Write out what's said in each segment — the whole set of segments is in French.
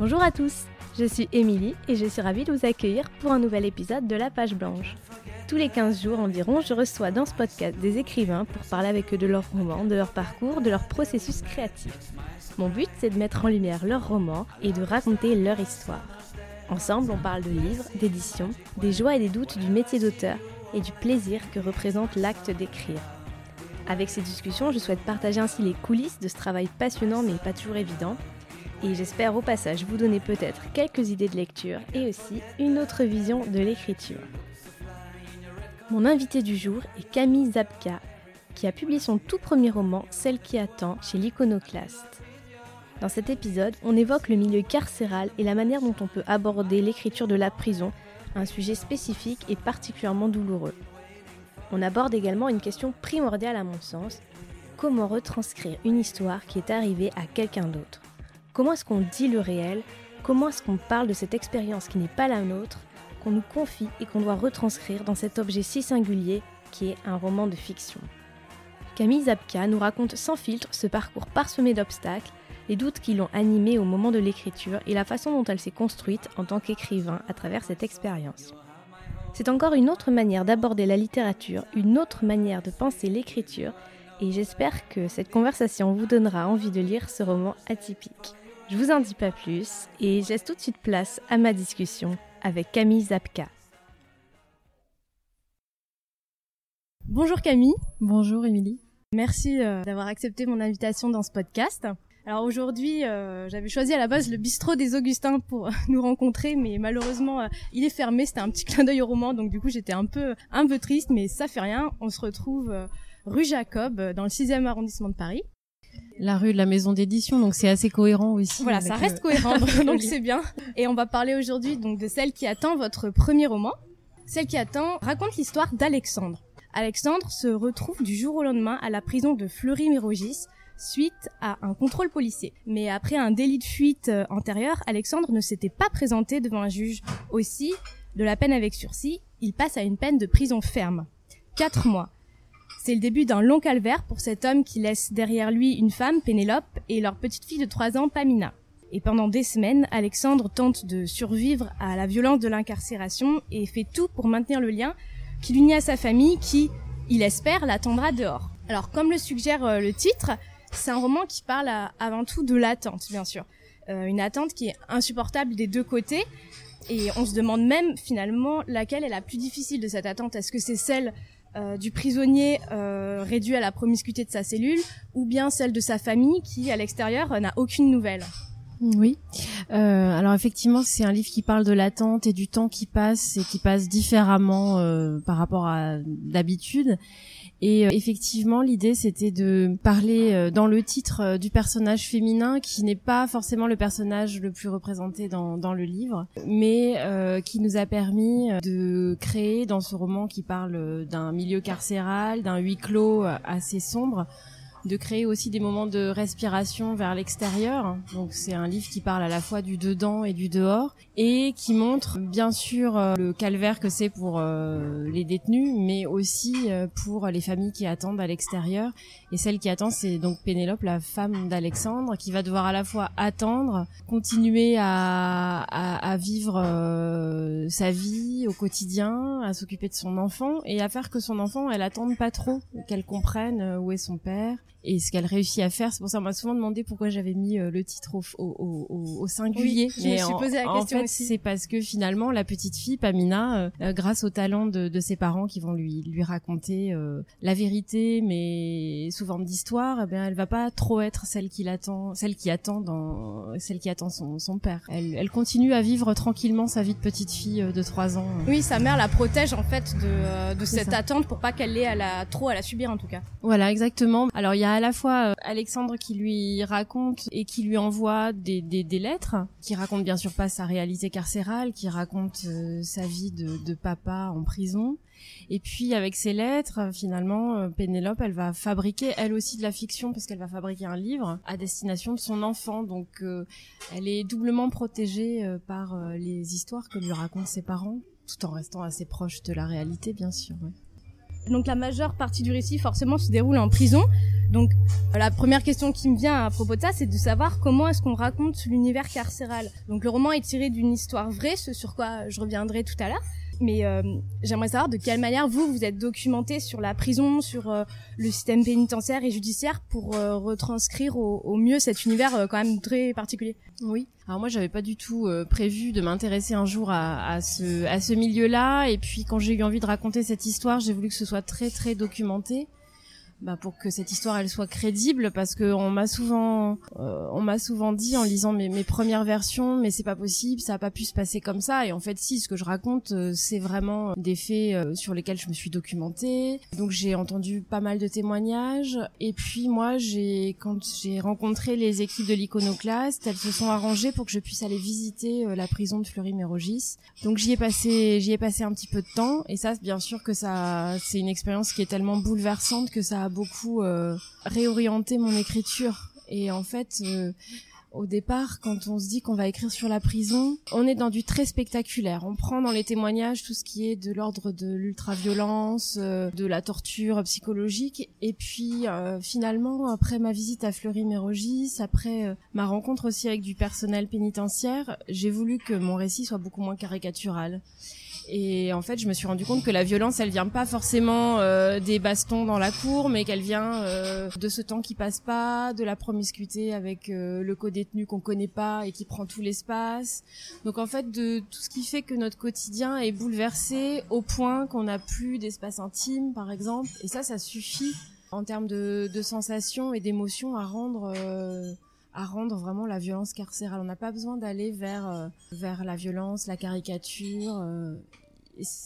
Bonjour à tous, je suis Émilie et je suis ravie de vous accueillir pour un nouvel épisode de La Page Blanche. Tous les 15 jours environ, je reçois dans ce podcast des écrivains pour parler avec eux de leurs romans, de leur parcours, de leur processus créatif. Mon but, c'est de mettre en lumière leurs romans et de raconter leur histoire. Ensemble, on parle de livres, d'édition, des joies et des doutes du métier d'auteur et du plaisir que représente l'acte d'écrire. Avec ces discussions, je souhaite partager ainsi les coulisses de ce travail passionnant mais pas toujours évident. Et j'espère au passage vous donner peut-être quelques idées de lecture et aussi une autre vision de l'écriture. Mon invité du jour est Camille Zabka, qui a publié son tout premier roman, Celle qui attend, chez l'Iconoclaste. Dans cet épisode, on évoque le milieu carcéral et la manière dont on peut aborder l'écriture de la prison, un sujet spécifique et particulièrement douloureux. On aborde également une question primordiale à mon sens, comment retranscrire une histoire qui est arrivée à quelqu'un d'autre Comment est-ce qu'on dit le réel? Comment est-ce qu'on parle de cette expérience qui n'est pas la nôtre qu'on nous confie et qu'on doit retranscrire dans cet objet si singulier qui est un roman de fiction? Camille Zabka nous raconte sans filtre ce parcours parsemé d'obstacles, les doutes qui l'ont animée au moment de l'écriture et la façon dont elle s'est construite en tant qu'écrivain à travers cette expérience. C'est encore une autre manière d'aborder la littérature, une autre manière de penser l'écriture, et j'espère que cette conversation vous donnera envie de lire ce roman atypique. Je vous en dis pas plus et je laisse tout de suite place à ma discussion avec Camille Zapka. Bonjour Camille. Bonjour Émilie. Merci euh, d'avoir accepté mon invitation dans ce podcast. Alors aujourd'hui, euh, j'avais choisi à la base le bistrot des Augustins pour euh, nous rencontrer, mais malheureusement, il est fermé. C'était un petit clin d'œil au roman, donc du coup, j'étais un peu, un peu triste, mais ça fait rien. On se retrouve rue Jacob, dans le 6e arrondissement de Paris la rue de la maison d'édition, donc c'est assez cohérent aussi. Voilà, ça reste cohérent, donc c'est bien. Et on va parler aujourd'hui donc de celle qui attend votre premier roman. Celle qui attend raconte l'histoire d'Alexandre. Alexandre se retrouve du jour au lendemain à la prison de Fleury-Mérogis suite à un contrôle policier. Mais après un délit de fuite euh, antérieur, Alexandre ne s'était pas présenté devant un juge. Aussi, de la peine avec sursis, il passe à une peine de prison ferme. Quatre mois. C'est le début d'un long calvaire pour cet homme qui laisse derrière lui une femme, Pénélope, et leur petite fille de trois ans, Pamina. Et pendant des semaines, Alexandre tente de survivre à la violence de l'incarcération et fait tout pour maintenir le lien qui l'unit à sa famille qui, il espère, l'attendra dehors. Alors, comme le suggère euh, le titre, c'est un roman qui parle avant tout de l'attente, bien sûr. Euh, une attente qui est insupportable des deux côtés. Et on se demande même finalement laquelle est la plus difficile de cette attente. Est-ce que c'est celle euh, du prisonnier euh, réduit à la promiscuité de sa cellule, ou bien celle de sa famille qui, à l'extérieur, n'a aucune nouvelle. Oui. Euh, alors effectivement, c'est un livre qui parle de l'attente et du temps qui passe et qui passe différemment par rapport à d'habitude. Et euh, effectivement, l'idée c'était de parler euh, dans le titre euh, du personnage féminin qui n'est pas forcément le personnage le plus représenté dans, dans le livre, mais qui nous a permis de créer dans ce roman qui parle d'un milieu carcéral, d'un huis clos assez sombre, de créer aussi des moments de respiration vers l'extérieur. Donc c'est un livre qui parle à la fois du dedans et du dehors et qui montre bien sûr euh, le calvaire que c'est pour euh, les détenus, mais aussi euh, pour les familles qui attendent à l'extérieur. Et celle qui attend, c'est donc Pénélope, la femme d'Alexandre, qui va devoir à la fois attendre, continuer à, à, à vivre sa vie au quotidien, à s'occuper de son enfant et à faire que son enfant, elle attende pas trop, qu'elle comprenne où est son père et ce qu'elle réussit à faire. C'est pour ça qu'on m'a souvent demandé pourquoi j'avais mis euh, le titre au, au, au, au singulier. Oui, je me suis posé la question en fait, c'est parce que finalement, la petite fille, Pamina, euh, euh, grâce au talent de, de, ses parents qui vont lui, lui raconter la vérité, mais sous forme d'histoire, eh bien, elle va pas trop être celle qui l'attend, celle qui attend dans, celle qui attend son, son père. Elle, elle continue à vivre tranquillement sa vie de petite fille de 3 ans. Oui, sa mère la protège en fait de, de cette attente pour pas qu'elle l'ait à la, trop à la subir en tout cas. Voilà, exactement. Alors il y a à la fois euh, Alexandre qui lui raconte et qui lui envoie des, lettres, qui raconte bien sûr pas sa réalité carcérale, qui raconte euh, sa vie de, de, papa en prison. Et puis avec ces lettres, finalement, euh, Pénélope, elle va fabriquer elle aussi de la fiction parce qu'elle va fabriquer un livre à destination de son enfant. Donc elle est doublement protégée par les histoires que lui racontent ses parents, tout en restant assez proche de la réalité, bien sûr. Donc la majeure partie du récit forcément se déroule en prison, Donc la première question qui me vient à propos de ça, c'est de savoir comment est-ce qu'on raconte l'univers carcéral. Donc le roman est tiré d'une histoire vraie, ce sur quoi je reviendrai tout à l'heure. Mais euh, j'aimerais savoir de quelle manière vous vous êtes documenté sur la prison, sur euh, le système pénitentiaire et judiciaire pour euh, retranscrire au, mieux cet univers quand même très particulier. Oui. Alors moi j'avais pas du tout prévu de m'intéresser un jour à ce à ce milieu-là et puis quand j'ai eu envie de raconter cette histoire, j'ai voulu que ce soit très très documenté bah, pour que cette histoire elle soit crédible parce que on m'a souvent euh, on m'a souvent dit en lisant mes, mes premières versions mais c'est pas possible ça a pas pu se passer comme ça. Et en fait si ce que je raconte euh, c'est vraiment des faits euh, sur lesquels je me suis documentée. Donc j'ai entendu pas mal de témoignages. Et puis moi j'ai quand j'ai rencontré les équipes de l'iconoclaste elles se sont arrangées pour que je puisse aller visiter la prison de Fleury-Mérogis. Donc j'y ai passé j'y ai passé un petit peu de temps. Et ça bien sûr que ça c'est une expérience qui est tellement bouleversante que ça a beaucoup euh, réorienté mon écriture. Et en fait, euh, au départ, quand on se dit qu'on va écrire sur la prison, on est dans du très spectaculaire. On prend dans les témoignages tout ce qui est de l'ordre de l'ultra-violence, euh, de la torture psychologique. Et puis, finalement, après ma visite à Fleury-Mérogis, après ma rencontre aussi avec du personnel pénitentiaire, j'ai voulu que mon récit soit beaucoup moins caricatural. Et en fait, je me suis rendu compte que la violence, elle vient pas forcément euh, des bastons dans la cour, mais qu'elle vient euh, de ce temps qui passe pas, de la promiscuité avec euh, le co-détenu qu'on connaît pas et qui prend tout l'espace. Donc en fait, de tout ce qui fait que notre quotidien est bouleversé au point qu'on n'a plus d'espace intime, par exemple. Et ça, ça suffit en termes de, de sensations et d'émotions à rendre à rendre vraiment la violence carcérale. On n'a pas besoin d'aller vers vers la violence, la caricature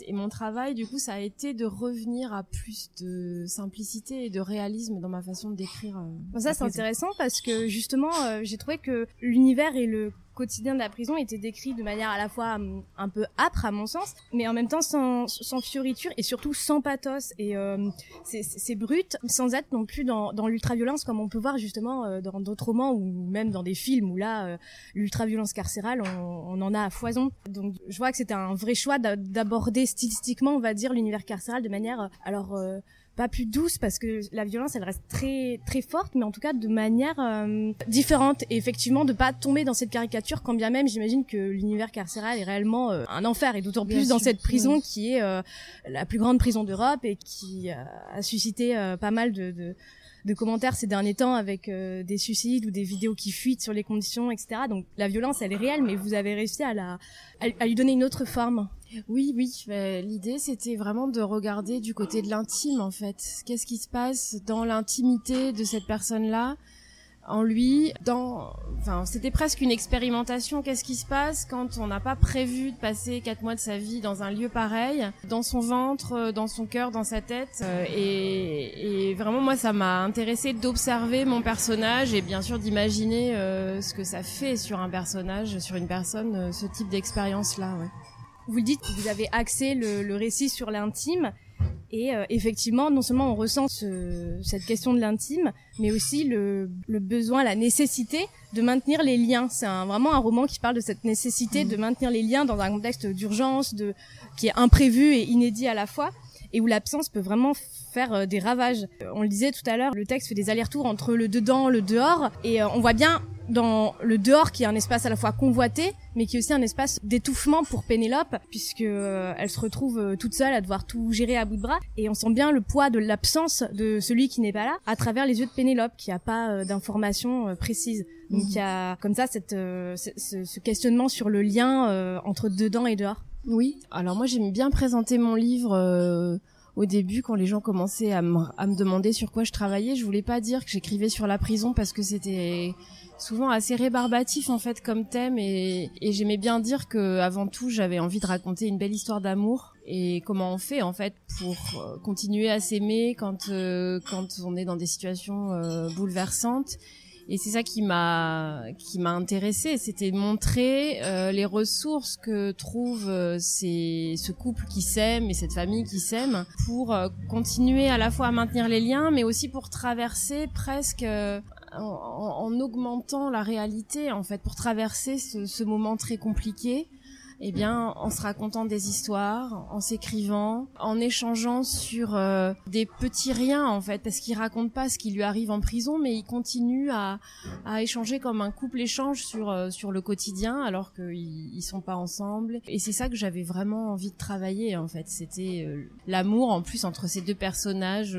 et, mon travail, du coup, ça a été de revenir à plus de simplicité et de réalisme dans ma façon de décrire. Euh, ça, c'est intéressant parce que justement, euh, j'ai trouvé que l'univers et le quotidien de la prison était décrit de manière à la fois hum, un peu âpre à mon sens, mais en même temps sans, sans fioriture et surtout sans pathos. Et euh, c'est brut, sans être non plus dans, dans l'ultra-violence comme on peut voir justement euh, dans d'autres romans ou même dans des films où là, euh, l'ultra-violence carcérale, on, on, en a à foison. Donc je vois que c'était un vrai choix d'aborder stylistiquement, on va dire, l'univers carcéral de manière... Euh, alors pas plus douce parce que la violence elle reste très très forte mais en tout cas de manière euh, différente et effectivement de pas tomber dans cette caricature quand bien même j'imagine que l'univers carcéral est réellement euh, un enfer et d'autant plus dans cette prison qui est euh, la plus grande prison d'Europe et qui a suscité pas mal de, de de commentaires ces derniers temps avec des suicides ou des vidéos qui fuitent sur les conditions, etc. Donc la violence, elle est réelle, mais vous avez réussi à la, à lui donner une autre forme. Oui, oui. L'idée, c'était vraiment de regarder du côté de l'intime, en fait. Qu'est-ce qui se passe dans l'intimité de cette personne-là, en lui, dans, enfin, c'était presque une expérimentation. Qu'est-ce qui se passe quand on n'a pas prévu de passer quatre mois de sa vie dans un lieu pareil, dans son ventre, dans son cœur, dans sa tête. Euh, et, et vraiment, moi, ça m'a intéressé d'observer mon personnage et bien sûr d'imaginer euh, ce que ça fait sur un personnage, sur une personne, euh, ce type d'expérience-là. Ouais vous le dites, vous avez axé le, le récit sur l'intime. Et euh, effectivement, non seulement on ressent ce, cette question de l'intime, mais aussi le, le, besoin, la nécessité de maintenir les liens. C'est un, vraiment un roman qui parle de cette nécessité mmh. de maintenir les liens dans un contexte d'urgence, de qui est imprévu et inédit à la fois, et où l'absence peut vraiment faire euh, des ravages. On le disait tout à l'heure, le texte fait des allers-retours entre le dedans, le dehors, et euh, on voit bien dans le dehors qui est un espace à la fois convoité mais qui est aussi un espace d'étouffement pour Pénélope puisque euh, elle se retrouve euh, toute seule à devoir tout gérer à bout de bras. Et on sent bien le poids de l'absence de celui qui n'est pas là à travers les yeux de Pénélope qui a pas euh, d'informations précises. Donc il y a comme ça cette ce, ce, questionnement sur le lien entre dedans et dehors. Oui. Alors moi j'aime bien présenter mon livre au début, quand les gens commençaient à me, à me, demander sur quoi je travaillais, je voulais pas dire que j'écrivais sur la prison parce que c'était souvent assez rébarbatif en fait comme thème et, et j'aimais bien dire que avant tout j'avais envie de raconter une belle histoire d'amour et comment on fait en fait pour euh, continuer à s'aimer quand euh, quand on est dans des situations euh, bouleversantes. Et c'est ça qui m'a qui m'a intéressé c'était de montrer les ressources que trouve ces ce couple qui s'aime et cette famille qui s'aime pour continuer à la fois à maintenir les liens mais aussi pour traverser presque en, augmentant la réalité en fait pour traverser ce, moment très compliqué eh bien, en se racontant des histoires, en s'écrivant, en échangeant sur euh, des petits riens en fait, parce qu'il raconte pas ce qui lui arrive en prison, mais il continue à, à échanger comme un couple échange sur euh, sur le quotidien, alors qu'ils ils sont pas ensemble. Et c'est ça que j'avais vraiment envie de travailler en fait. C'était euh, l'amour en plus entre ces deux personnages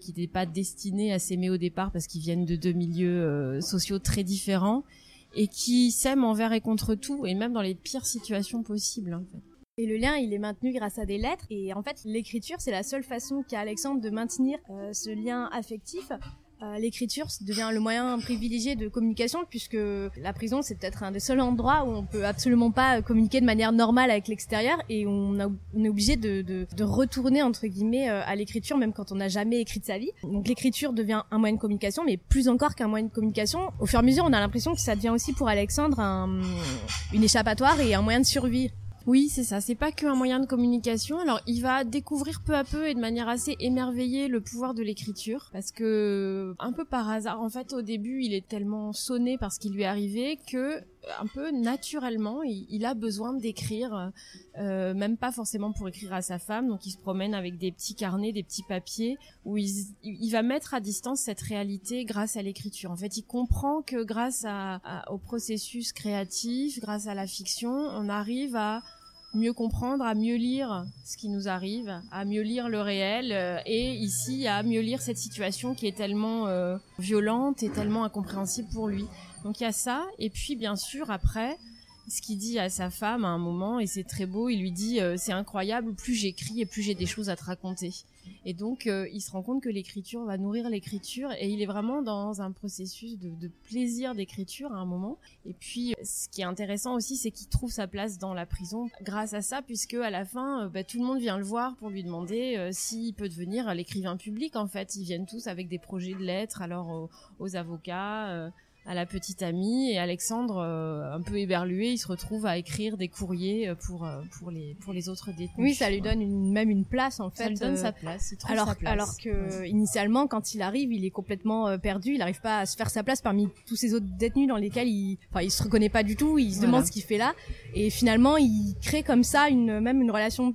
qui n'étaient pas destinés à s'aimer au départ parce qu'ils viennent de deux milieux sociaux très différents et qui s'aiment envers et contre tout, et même dans les pires situations possibles. Et le lien, il est maintenu grâce à des lettres. Et en fait, l'écriture, c'est la seule façon qu'a Alexandre de maintenir euh, ce lien affectif euh, l'écriture devient le moyen privilégié de communication puisque la prison c'est peut-être un des seuls endroits où on peut absolument pas communiquer de manière normale avec l'extérieur et on, est obligé de, de, de, retourner entre guillemets euh, à l'écriture même quand on n'a jamais écrit de sa vie. Donc l'écriture devient un moyen de communication mais plus encore qu'un moyen de communication. Au fur et à mesure on a l'impression que ça devient aussi pour Alexandre un, une échappatoire et un moyen de survie. Oui, c'est ça. C'est pas qu'un moyen de communication. Alors, il va découvrir peu à peu et de manière assez émerveillée le pouvoir de l'écriture, parce que un peu par hasard, en fait, au début, il est tellement sonné par ce qui lui est arrivé que un peu naturellement, il, a besoin d'écrire, euh, même pas forcément pour écrire à sa femme. Donc, il se promène avec des petits carnets, des petits papiers, où il, va mettre à distance cette réalité grâce à l'écriture. En fait, il comprend que grâce au processus créatif, grâce à la fiction, on arrive à mieux comprendre, à mieux lire ce qui nous arrive, à mieux lire le réel euh, et ici à mieux lire cette situation qui est tellement euh, violente et tellement incompréhensible pour lui. Donc il y a ça et puis bien sûr après ce qu'il dit à sa femme à un moment et c'est très beau, il lui dit euh, c'est incroyable, plus j'écris et plus j'ai des choses à te raconter. Et donc, euh, il se rend compte que l'écriture va nourrir l'écriture et il est vraiment dans un processus de, plaisir d'écriture à un moment. Et puis, ce qui est intéressant aussi, c'est qu'il trouve sa place dans la prison grâce à ça, puisque à la fin, euh, bah, tout le monde vient le voir pour lui demander euh, s'il peut devenir l'écrivain public. En fait, ils viennent tous avec des projets de lettres, alors aux avocats à la petite amie et Alexandre euh, un peu éberlué il se retrouve à écrire des courriers euh, pour euh, pour les pour les autres détenus. Oui ça lui donne une, même une place en fait ça lui donne sa place il trouve alors sa place. alors que initialement quand il arrive il est complètement perdu il n'arrive pas à se faire sa place parmi tous ces autres détenus dans lesquels il enfin il se reconnaît pas du tout il se demande ce qu'il fait là. Et finalement il crée comme ça une même une relation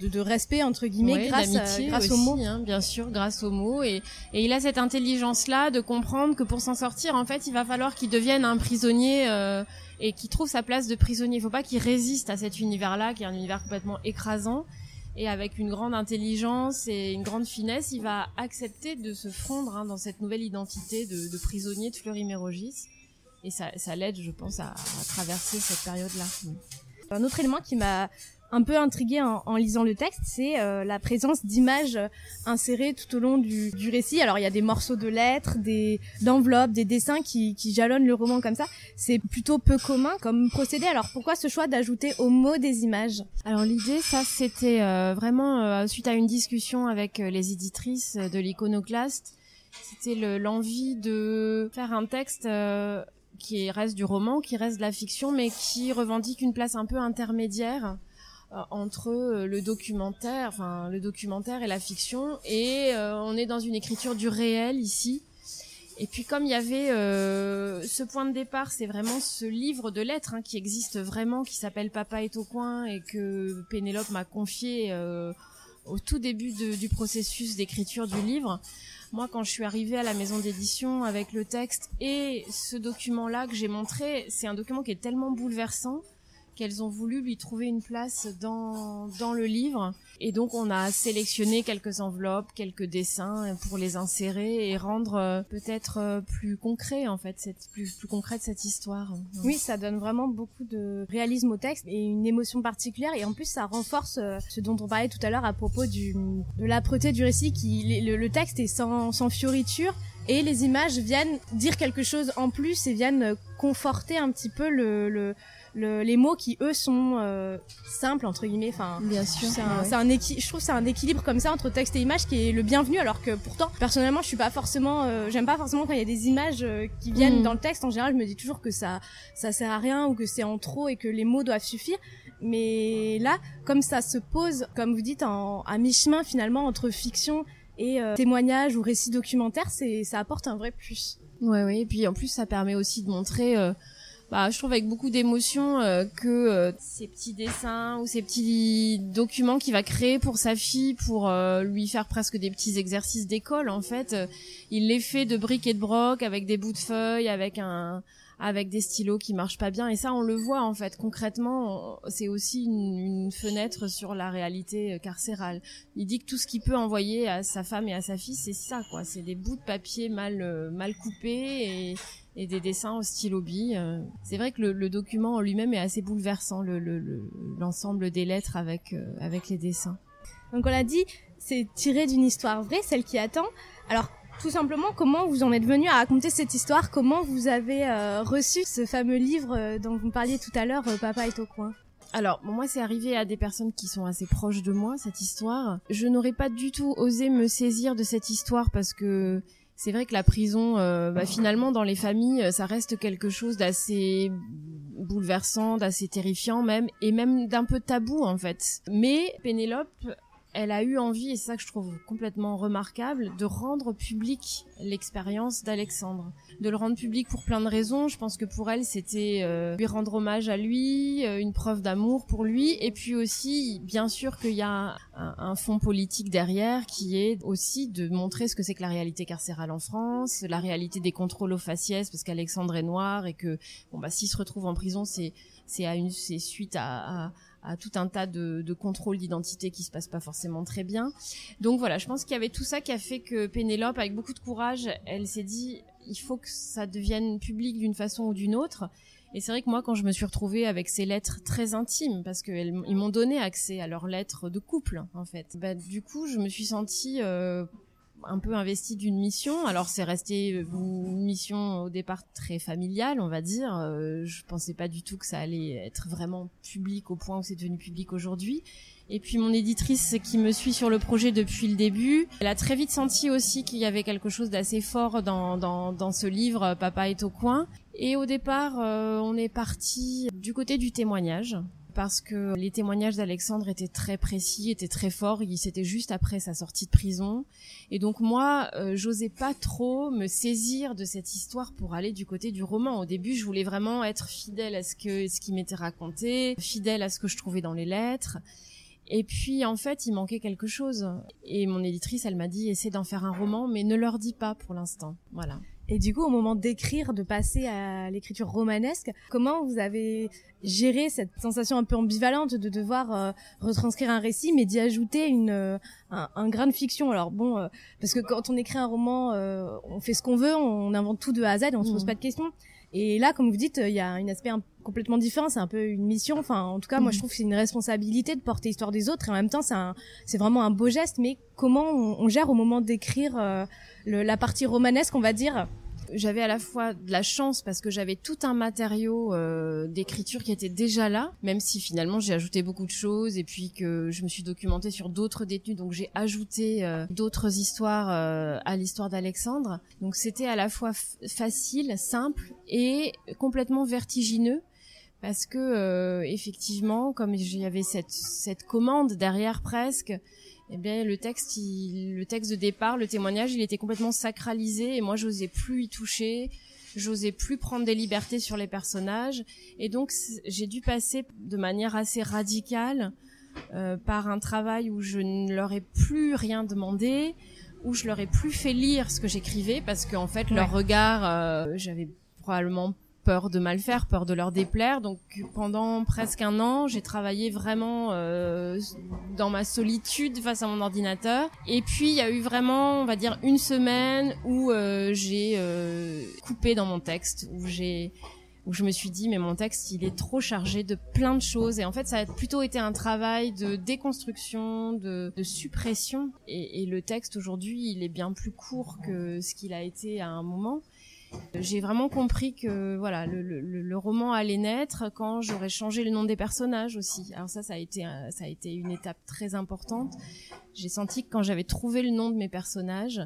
de, de, respect entre guillemets grâce, euh, grâce aux mots. hein, bien sûr grâce aux mots. Et, et il a cette intelligence là de comprendre que pour s'en sortir en fait il va falloir qu'il devienne un prisonnier euh, et qu'il trouve sa place de prisonnier. Il faut pas qu'il résiste à cet univers là qui est un univers complètement écrasant. Et avec une grande intelligence et une grande finesse il va accepter de se fondre hein, dans cette nouvelle identité de, de prisonnier de Fleury-Mérogis. Et ça, ça l'aide je pense à, à traverser cette période là un autre élément qui m'a un peu intrigué en, lisant le texte, c'est euh, la présence d'images insérées tout au long du, récit. Alors il y a des morceaux de lettres, des d'enveloppes, des dessins qui, jalonnent le roman comme ça. C'est plutôt peu commun comme procédé. Alors pourquoi ce choix d'ajouter au mot des images? Alors l'idée, ça c'était euh, vraiment euh, suite à une discussion avec les éditrices de l'iconoclaste. C'était l'envie de faire un texte qui reste du roman, qui reste de la fiction, mais qui revendique une place un peu intermédiaire entre euh, le documentaire, enfin le documentaire et la fiction, et euh, on est dans une écriture du réel ici. Et puis comme il y avait ce point de départ, c'est vraiment ce livre de lettres hein, qui existe vraiment, qui s'appelle Papa est au coin et que Pénélope m'a confié au tout début du processus d'écriture du livre. Moi, quand je suis arrivée à la maison d'édition avec le texte et ce document-là que j'ai montré, c'est un document qui est tellement bouleversant qu'elles ont voulu lui trouver une place dans, dans le livre. Et donc on a sélectionné quelques enveloppes, quelques dessins pour les insérer et rendre euh, peut-être euh, plus concret en fait, cette, plus, plus concrète cette histoire. Oui, ça donne vraiment beaucoup de réalisme au texte et une émotion particulière et en plus ça renforce euh, ce dont on parlait tout à l'heure à propos du, de l'âpreté du récit qui le, le texte est sans, sans fioriture et les images viennent dire quelque chose en plus et viennent conforter un petit peu le, le le, les mots qui eux sont euh, simples entre guillemets enfin bien sûr. c'est un, un je trouve c'est un équilibre comme ça entre texte et image qui est le bienvenu alors que pourtant personnellement je suis pas forcément euh, j'aime pas forcément quand il y a des images euh, qui viennent mm. dans le texte. En général je me dis toujours que ça ça sert à rien ou que c'est en trop et que les mots doivent suffire. Mais là comme ça se pose comme vous dites en, à mi-chemin finalement entre fiction et euh, témoignage ou récit documentaire c'est ça apporte un vrai plus. Ouais oui et puis en plus ça permet aussi de montrer bah, je trouve avec beaucoup d'émotion euh, que euh, ces petits dessins ou ces petits documents qu'il va créer pour sa fille, pour euh, lui faire presque des petits exercices d'école, en fait, il les fait de briques et de broc avec des bouts de feuilles, avec un avec des stylos qui marchent pas bien. Et ça on le voit en fait. Concrètement c'est aussi une, une, fenêtre sur la réalité carcérale. Il dit que tout ce qu'il peut envoyer à sa femme et à sa fille c'est ça quoi. C'est des bouts de papier mal mal coupés et et des dessins au stylo bille. Euh. C'est vrai que le, le document en lui-même est assez bouleversant, l'ensemble le, des lettres avec, euh, avec les dessins. Donc on l'a dit, c'est tiré d'une histoire vraie, celle qui attend. Alors tout simplement, comment vous en êtes venu à raconter cette histoire? Comment vous avez euh, reçu ce fameux livre dont vous me parliez tout à l'heure, Papa est au coin? Alors, moi, c'est arrivé à des personnes qui sont assez proches de moi, cette histoire. Je n'aurais pas du tout osé me saisir de cette histoire parce que c'est vrai que la prison, euh, bah, finalement, dans les familles, euh, ça reste quelque chose d'assez bouleversant, d'assez terrifiant même, et même d'un peu tabou en fait. Mais Pénélope, elle a eu envie, et c'est ça que je trouve complètement remarquable, de rendre public l'expérience d'Alexandre. De le rendre public pour plein de raisons. Je pense que pour elle, c'était euh, lui rendre hommage à lui, euh, une preuve d'amour pour lui, et puis aussi, bien sûr, qu'il y a un, fond politique derrière qui est aussi de montrer ce que c'est que la réalité carcérale en France, la réalité des contrôles aux faciès, parce qu'Alexandre est noir et que, bon bah, s'il se retrouve en prison, c'est c'est à une suite à à tout un tas de, de contrôles d'identité qui se passent pas forcément très bien. Donc voilà, je pense qu'il y avait tout ça qui a fait que Pénélope, avec beaucoup de courage, elle s'est dit il faut que ça devienne public d'une façon ou d'une autre. Et c'est vrai que moi, quand je me suis retrouvée avec ces lettres très intimes, parce qu'ils m'ont donné accès à leurs lettres de couple, en fait, bah, du coup, je me suis sentie euh, un peu investi d'une mission. Alors c'est resté une mission au départ très familiale, on va dire. Euh, je pensais pas du tout que ça allait être vraiment public au point où c'est devenu public aujourd'hui. Et puis mon éditrice qui me suit sur le projet depuis le début, elle a très vite senti aussi qu'il y avait quelque chose d'assez fort dans, dans, dans, ce livre Papa est au coin. Et au départ, euh, on est parti du côté du témoignage parce que les témoignages d'Alexandre étaient très précis, étaient très forts. Il C'était juste après sa sortie de prison, et donc moi, euh, j'osais pas trop me saisir de cette histoire pour aller du côté du roman. Au début, je voulais vraiment être fidèle à ce ce qui m'était raconté, fidèle à ce que je trouvais dans les lettres. Et puis en fait, il manquait quelque chose. Et mon éditrice, elle m'a dit essaie d'en faire un roman, mais ne leur dis pas pour l'instant. Voilà. Et du coup, au moment d'écrire, de passer à l'écriture romanesque, comment vous avez géré cette sensation un peu ambivalente de devoir euh, retranscrire un récit, mais d'y ajouter une, euh, un, grain de fiction? Alors bon, euh, parce que quand on écrit un roman, on fait ce qu'on veut, on invente tout de A à Z, on se pose mmh. pas de questions. Et là, comme vous dites, il y a un aspect complètement différent. C'est un peu une mission. Enfin, en tout cas, moi, je trouve que c'est une responsabilité de porter l'histoire des autres. Et en même temps, c'est vraiment un beau geste. Mais comment on, on gère au moment d'écrire la partie romanesque, on va dire j'avais à la fois de la chance parce que j'avais tout un matériau euh, d'écriture qui était déjà là, même si finalement j'ai ajouté beaucoup de choses et puis que je me suis documentée sur d'autres détenus, donc j'ai ajouté euh, d'autres histoires euh, à l'histoire d'Alexandre. Donc c'était à la fois facile, simple et complètement vertigineux parce que effectivement, comme avait cette, cette commande derrière presque, eh bien le texte, il, le texte de départ, le témoignage, il était complètement sacralisé et moi j'osais plus y toucher, j'osais plus prendre des libertés sur les personnages. Et donc j'ai dû passer de manière assez radicale euh, par un travail où je ne leur ai plus rien demandé, où je leur ai plus fait lire ce que j'écrivais parce qu'en fait leur regard, euh, j'avais probablement peur de mal faire, peur de leur déplaire. Donc pendant presque un an, j'ai travaillé vraiment euh, dans ma solitude face à mon ordinateur. Et puis il y a eu vraiment, on va dire, une semaine où euh, j'ai euh, coupé dans mon texte, où j'ai où je me suis dit mais mon texte il est trop chargé de plein de choses et en fait ça a plutôt été un travail de déconstruction, de, de suppression et, et le texte aujourd'hui il est bien plus court que ce qu'il a été à un moment j'ai vraiment compris que voilà le, le, le, roman allait naître quand j'aurais changé le nom des personnages aussi. Alors ça, ça a été ça a été une étape très importante. J'ai senti que quand j'avais trouvé le nom de mes personnages,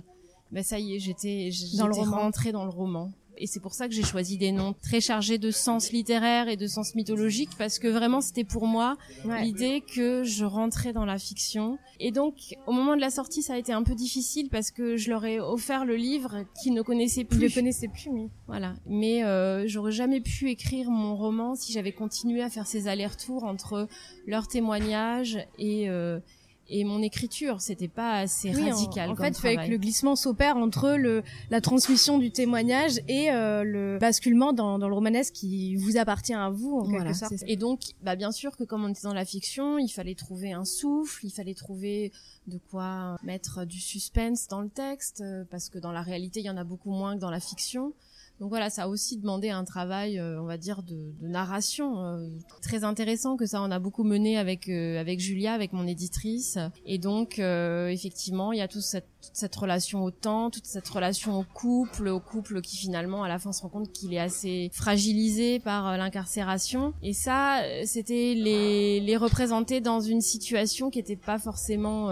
ben ça y est, j'étais j'étais rentrée dans le roman. Et c'est pour ça que j'ai choisi des noms très chargés de sens littéraire et de sens mythologique parce que vraiment c'était pour moi l'idée que je rentrais dans la fiction. Et donc au moment de la sortie, ça a été un peu difficile parce que je leur ai offert le livre qu'ils ne connaissaient plus. Ils ne connaissaient plus, oui. Voilà. Mais euh, j'aurais jamais pu écrire mon roman si j'avais continué à faire ces allers-retours entre leurs témoignages et euh, et mon écriture, c'était pas assez radical. En, en fait, il fait que le glissement s'opère entre le la transmission du témoignage et euh, le basculement dans, dans le romanesque qui vous appartient à vous en quelque sorte. Et donc, bah bien sûr que comme on était dans la fiction, il fallait trouver un souffle, il fallait trouver de quoi mettre du suspense dans le texte euh, parce que dans la réalité, il y en a beaucoup moins que dans la fiction. Donc voilà, ça a aussi demandé un travail, euh, on va dire, de, de narration euh, très intéressant que ça on a beaucoup mené avec euh, avec Julia, avec mon éditrice. Et donc effectivement, il y a toute cette, toute cette relation au temps, toute cette relation au couple, au couple qui finalement à la fin se rend compte qu'il est assez fragilisé par l'incarcération. Et ça, c'était les les représenter dans une situation qui n'était pas forcément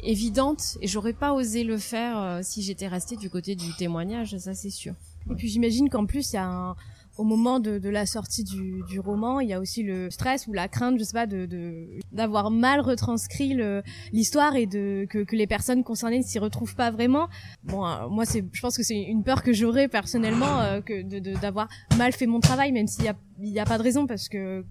évidente et j'aurais pas osé le faire si j'étais restée du côté du témoignage, ça c'est sûr. Et puis j'imagine qu'en plus il y a un, au moment de, de la sortie du, du, roman, il y a aussi le stress ou la crainte, je sais pas, de d'avoir mal retranscrit l'histoire et de que, que, les personnes concernées ne s'y retrouvent pas vraiment. Bon, euh, moi c'est, je pense que c'est une peur que j'aurais personnellement euh, que de d'avoir mal fait mon travail, même s'il y a il y a pas de raison parce que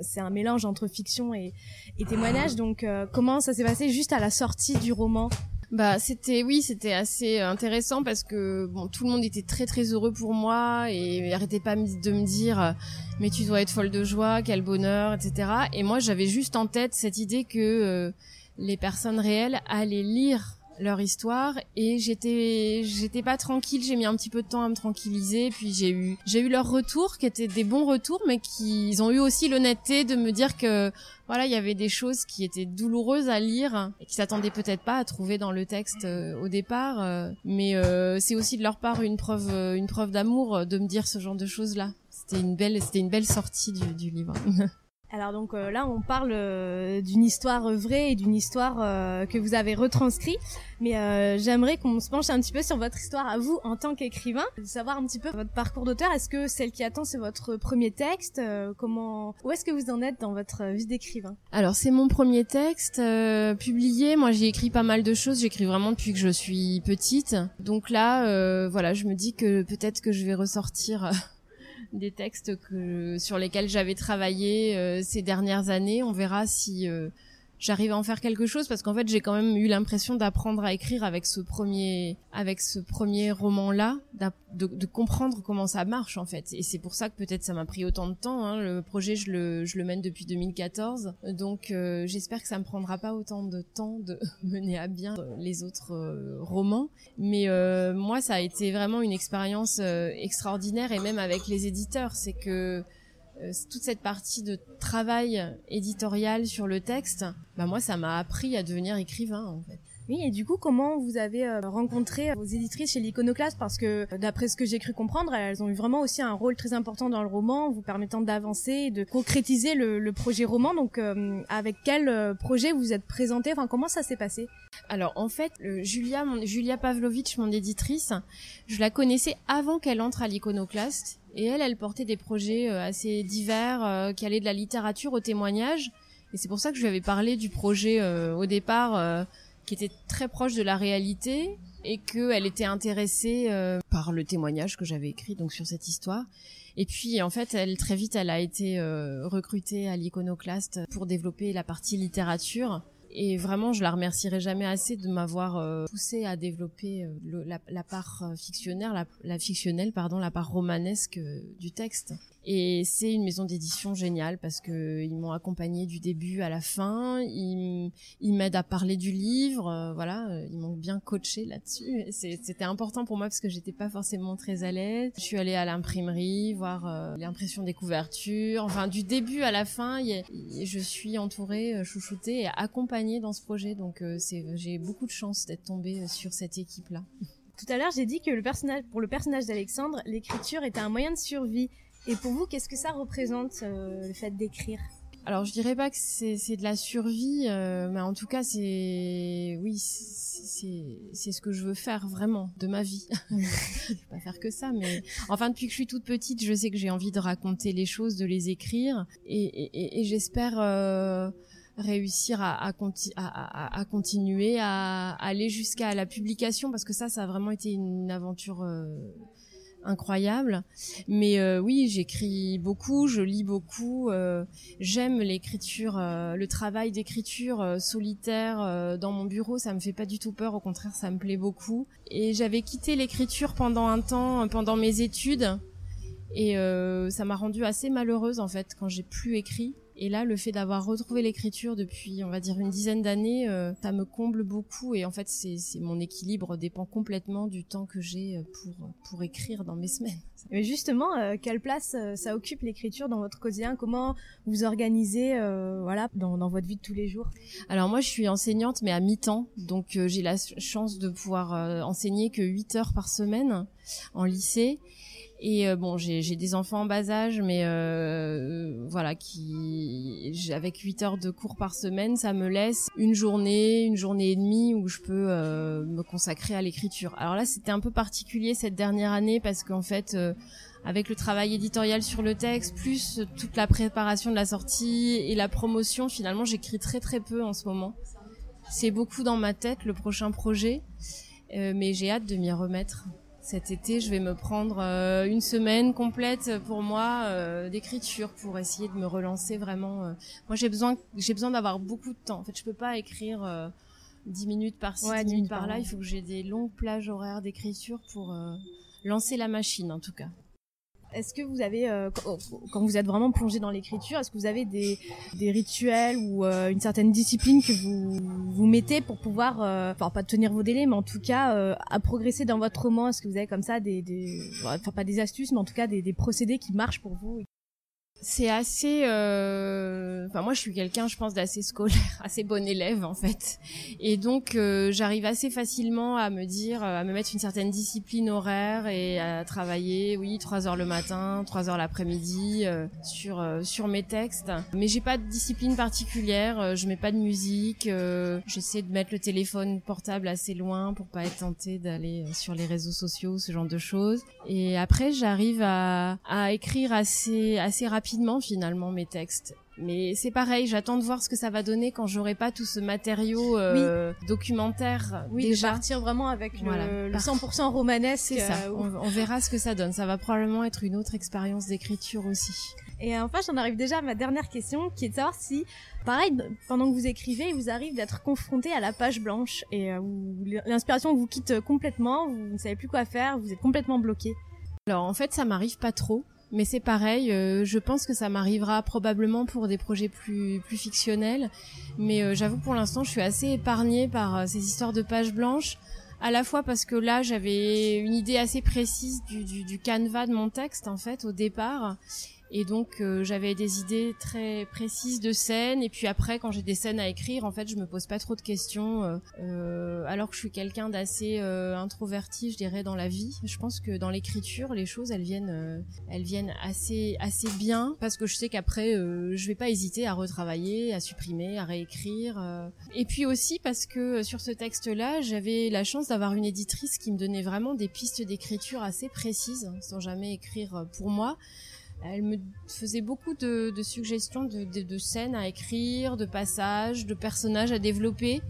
c'est un mélange entre fiction et, et témoignage. Donc euh, comment ça s'est passé juste à la sortie du roman? Bah c'était oui c'était assez intéressant parce que bon tout le monde était très très heureux pour moi et arrêtait pas de me dire mais tu dois être folle de joie quel bonheur etc et moi j'avais juste en tête cette idée que euh, les personnes réelles allaient lire leur histoire et j'étais j'étais pas tranquille. J'ai mis un petit peu de temps à me tranquilliser. Puis j'ai eu j'ai eu leurs retours qui étaient des bons retours mais qui ils ont eu aussi l'honnêteté de me dire que voilà il y avait des choses qui étaient douloureuses à lire et qui s'attendaient peut-être pas à trouver dans le texte euh, au départ euh, mais euh, c'est aussi de leur part une preuve une preuve d'amour de me dire ce genre de choses là c'était une belle c'était une belle sortie du, du livre Alors donc euh, là, on parle euh, d'une histoire vraie et d'une histoire euh, que vous avez retranscrit. Mais j'aimerais qu'on se penche un petit peu sur votre histoire à vous en tant qu'écrivain, savoir un petit peu votre parcours d'auteur. Est-ce que celle qui attend c'est votre premier texte Comment Où est-ce que vous en êtes dans votre vie d'écrivain? Alors c'est mon premier texte publié. Moi j'ai écrit pas mal de choses. J'écris vraiment depuis que je suis petite. Donc là, voilà, je me dis que peut-être que je vais ressortir des textes que sur lesquels j'avais travaillé euh, ces dernières années. On verra si euh, j'arrive à en faire quelque chose parce qu'en fait j'ai quand même eu l'impression d'apprendre à écrire avec ce premier avec ce premier roman là de, de, comprendre comment ça marche en fait. Et c'est pour ça que peut-être ça m'a pris autant de temps hein. le projet je le je le mène depuis 2014 donc euh, j'espère que ça me prendra pas autant de temps de mener à bien les autres euh, romans. Mais euh, moi ça a été vraiment une expérience extraordinaire. Et même avec les éditeurs c'est que euh, toute cette partie de travail éditorial sur le texte, bah moi ça m'a appris à devenir écrivain en fait. Oui, et du coup, comment vous avez euh, rencontré vos éditrices chez l'Iconoclaste? Parce que, d'après ce que j'ai cru comprendre, elles ont eu vraiment aussi un rôle très important dans le roman, vous permettant d'avancer et de concrétiser le, projet roman. Donc, euh, avec quel projet vous êtes présenté? Enfin, comment ça s'est passé? Alors, en fait, Julia, Julia Pavlovitch, mon éditrice, je la connaissais avant qu'elle entre à l'Iconoclaste. Et elle, elle portait des projets euh, assez divers, euh, qui allaient de la littérature au témoignage. Et c'est pour ça que je lui avais parlé du projet euh, au départ, qui était très proche de la réalité, et qu'elle était intéressée par le témoignage que j'avais écrit donc sur cette histoire. Et puis en fait, elle très vite, elle a été recrutée à l'Iconoclaste pour développer la partie littérature. Et vraiment, je la remercierai jamais assez de m'avoir euh, poussé à développer euh, la, part euh, fictionnaire, la, fictionnelle, pardon, la part romanesque du texte. Et c'est une maison d'édition géniale parce que ils m'ont accompagné du début à la fin. Ils, m'aident à parler du livre. Euh, voilà, euh, ils m'ont bien coaché là-dessus. C'était important pour moi parce que j'étais pas forcément très à l'aise. Je suis allée à l'imprimerie voir euh, l'impression des couvertures. Enfin, du début à la fin, je suis entourée, chouchoutée et accompagnée dans ce projet. Donc, j'ai beaucoup de chance d'être tombée sur cette équipe-là. Tout à l'heure, j'ai dit que pour le personnage d'Alexandre, l'écriture était un moyen de survie. Et pour vous, qu'est-ce que ça représente, euh, le fait d'écrire? Alors je dirais pas que c'est de la survie, euh, mais en tout cas c'est oui c'est ce que je veux faire vraiment de ma vie. je vais pas faire que ça, mais enfin depuis que je suis toute petite, je sais que j'ai envie de raconter les choses, de les écrire, et, et, et j'espère euh, réussir à, à, à, à, continuer à, aller jusqu'à la publication parce que ça ça a vraiment été une aventure euh, incroyable. Mais euh, oui, j'écris beaucoup, je lis beaucoup. Euh, j'aime l'écriture, euh, le travail d'écriture solitaire dans mon bureau. Ça me fait pas du tout peur. Au contraire, ça me plaît beaucoup. Et j'avais quitté l'écriture pendant un temps, pendant mes études. Et ça m'a rendue assez malheureuse en fait quand j'ai plus écrit. Et là, le fait d'avoir retrouvé l'écriture depuis, on va dire, une dizaine d'années, euh, ça me comble beaucoup. Et en fait, c'est mon équilibre dépend complètement du temps que j'ai euh, pour pour écrire dans mes semaines. Mais justement, euh, quelle place ça occupe l'écriture dans votre quotidien? Comment vous organisez, voilà, dans, dans votre vie de tous les jours? Alors moi, je suis enseignante, mais à mi-temps, donc j'ai la chance de pouvoir enseigner que 8 heures par semaine en lycée. Et euh, bon, j'ai des enfants en bas âge, mais euh, voilà, qui avec 8 heures de cours par semaine, ça me laisse une journée, une journée et demie où je peux euh, me consacrer à l'écriture. Alors là, c'était un peu particulier cette dernière année parce qu'en fait, avec le travail éditorial sur le texte, plus toute la préparation de la sortie et la promotion, finalement, j'écris très très peu en ce moment. C'est beaucoup dans ma tête le prochain projet, mais j'ai hâte de m'y remettre cet été, je vais me prendre euh, une semaine complète pour moi euh, d'écriture pour essayer de me relancer vraiment. Euh. Moi, j'ai besoin, j'ai besoin d'avoir beaucoup de temps. En fait, je peux pas écrire dix minutes par-ci, dix minutes par-là. Il faut que j'ai des longues plages horaires d'écriture pour lancer la machine, en tout cas. Est-ce que vous avez, euh, quand vous êtes vraiment plongé dans l'écriture, est-ce que vous avez des, rituels ou euh, une certaine discipline que vous vous mettez pour pouvoir, euh, enfin pas tenir vos délais, mais en tout cas à progresser dans votre roman? Est-ce que vous avez comme ça des, des enfin pas des astuces, mais en tout cas des procédés qui marchent pour vous? C'est assez euh... enfin moi je suis quelqu'un je pense d'assez scolaire assez bon élève en fait. Et donc euh, j'arrive assez facilement à me dire euh, à me mettre une certaine discipline horaire et à travailler oui trois heures le matin trois heures l'après-midi euh, sur sur mes textes. Mais j'ai pas de discipline particulière je mets pas de musique j'essaie de mettre le téléphone portable assez loin pour pas être tentée d'aller sur les réseaux sociaux ce genre de choses. Et après j'arrive à, à écrire assez assez rapidement rapidement finalement mes textes. Mais c'est pareil, j'attends de voir ce que ça va donner quand j'aurai pas tout ce matériau euh, documentaire oui, déjà. partir vraiment avec le, 100% romanesque. C'est ça. Euh, on, verra ce que ça donne. Ça va probablement être une autre expérience d'écriture aussi. Et enfin, j'en arrive déjà à ma dernière question, qui est de savoir si, pareil, pendant que vous écrivez, il vous arrive d'être confronté à la page blanche et euh, l'inspiration vous quitte complètement, vous ne savez plus quoi faire, vous êtes complètement bloqué. Alors en fait, ça m'arrive pas trop. Mais c'est pareil, euh, je pense que ça m'arrivera probablement pour des projets plus plus fictionnels. Mais euh, j'avoue pour l'instant, je suis assez épargnée par euh, ces histoires de pages blanches. À la fois parce que là, j'avais une idée assez précise du, du, du canevas de mon texte en fait au départ, et donc euh, j'avais des idées très précises de scènes. Et puis après, quand j'ai des scènes à écrire, en fait, je me pose pas trop de questions. Euh, euh alors que je suis quelqu'un d'assez euh, introverti, je dirais, dans la vie. Je pense que dans l'écriture, les choses, elles viennent, elles viennent assez, assez bien parce que je sais qu'après, je vais pas hésiter à retravailler, à supprimer, à réécrire. Et puis aussi parce que sur ce texte-là, j'avais la chance d'avoir une éditrice qui me donnait vraiment des pistes d'écriture assez précises, sans jamais écrire pour moi. Elle me faisait beaucoup de, suggestions de, scènes à écrire, de passages, de personnages à développer.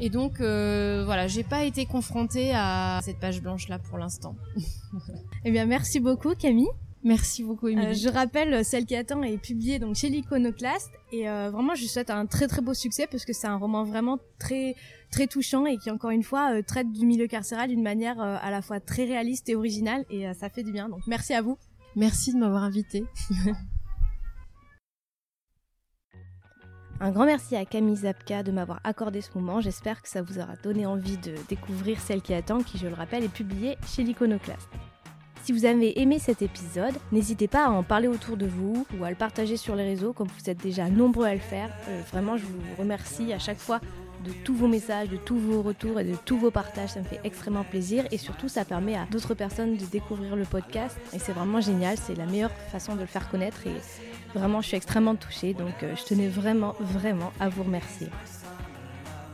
Et donc, euh, voilà, j'ai pas été confrontée à cette page blanche là pour l'instant. eh bien, merci beaucoup, Camille. Merci beaucoup, Émilie. Euh, je rappelle, Celle qui attend est publiée donc chez l'Iconoclaste et euh, vraiment, je lui souhaite un très très beau succès parce que c'est un roman vraiment très très touchant et qui encore une fois traite du milieu carcéral d'une manière à la fois très réaliste et originale et ça fait du bien. Donc, merci à vous. Merci de m'avoir invité. Un grand merci à Camille Zapka de m'avoir accordé ce moment. J'espère que ça vous aura donné envie de découvrir Celle qui attend, qui, je le rappelle, est publiée chez l'Iconoclaste. Si vous avez aimé cet épisode, n'hésitez pas à en parler autour de vous ou à le partager sur les réseaux comme vous êtes déjà nombreux à le faire. Euh, vraiment, je vous remercie à chaque fois de tous vos messages, de tous vos retours et de tous vos partages. Ça me fait extrêmement plaisir et surtout ça permet à d'autres personnes de découvrir le podcast et c'est vraiment génial. C'est la meilleure façon de le faire connaître et Vraiment, je suis extrêmement touchée, donc je tenais vraiment, vraiment à vous remercier.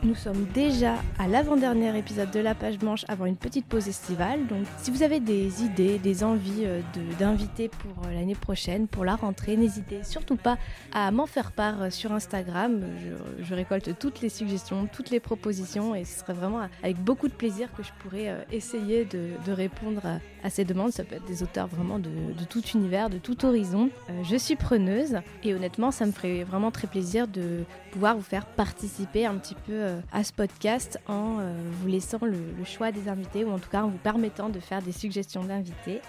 Nous sommes déjà à l'avant-dernier épisode de la page blanche avant une petite pause estivale. Donc si vous avez des idées, des envies euh, d'inviter pour euh, l'année prochaine, pour la rentrée, n'hésitez surtout pas à m'en faire part euh, sur Instagram. Je, récolte toutes les suggestions, toutes les propositions et ce serait vraiment avec beaucoup de plaisir que je pourrais essayer de, répondre à, ces demandes. Ça peut être des auteurs vraiment de, tout univers, de tout horizon. je suis preneuse et honnêtement ça me ferait vraiment très plaisir de pouvoir vous faire participer un petit peu euh, à ce podcast en euh, vous laissant le, choix des invités ou en tout cas en vous permettant de faire des suggestions d'invités.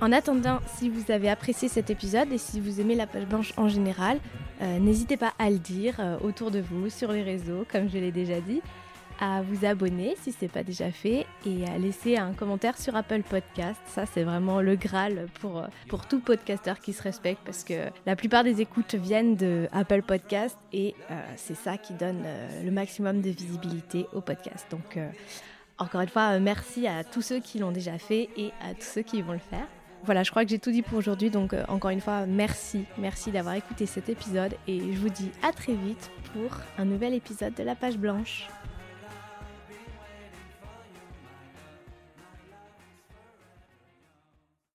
En attendant, si vous avez apprécié cet épisode et si vous aimez la page blanche en général, euh, n'hésitez pas à le dire autour de vous, sur les réseaux, comme je l'ai déjà dit à vous abonner si ce n'est pas déjà fait et à laisser un commentaire sur Apple Podcast. Ça, c'est vraiment le Graal pour, pour tout podcasteur qui se respecte parce que la plupart des écoutes viennent de Apple Podcast et euh, c'est ça qui donne euh, le maximum de visibilité au podcast. Donc, euh, encore une fois, merci à tous ceux qui l'ont déjà fait et à tous ceux qui vont le faire. Voilà, je crois que j'ai tout dit pour aujourd'hui, donc encore une fois, merci, merci d'avoir écouté cet épisode et je vous dis à très vite pour un nouvel épisode de La Page Blanche.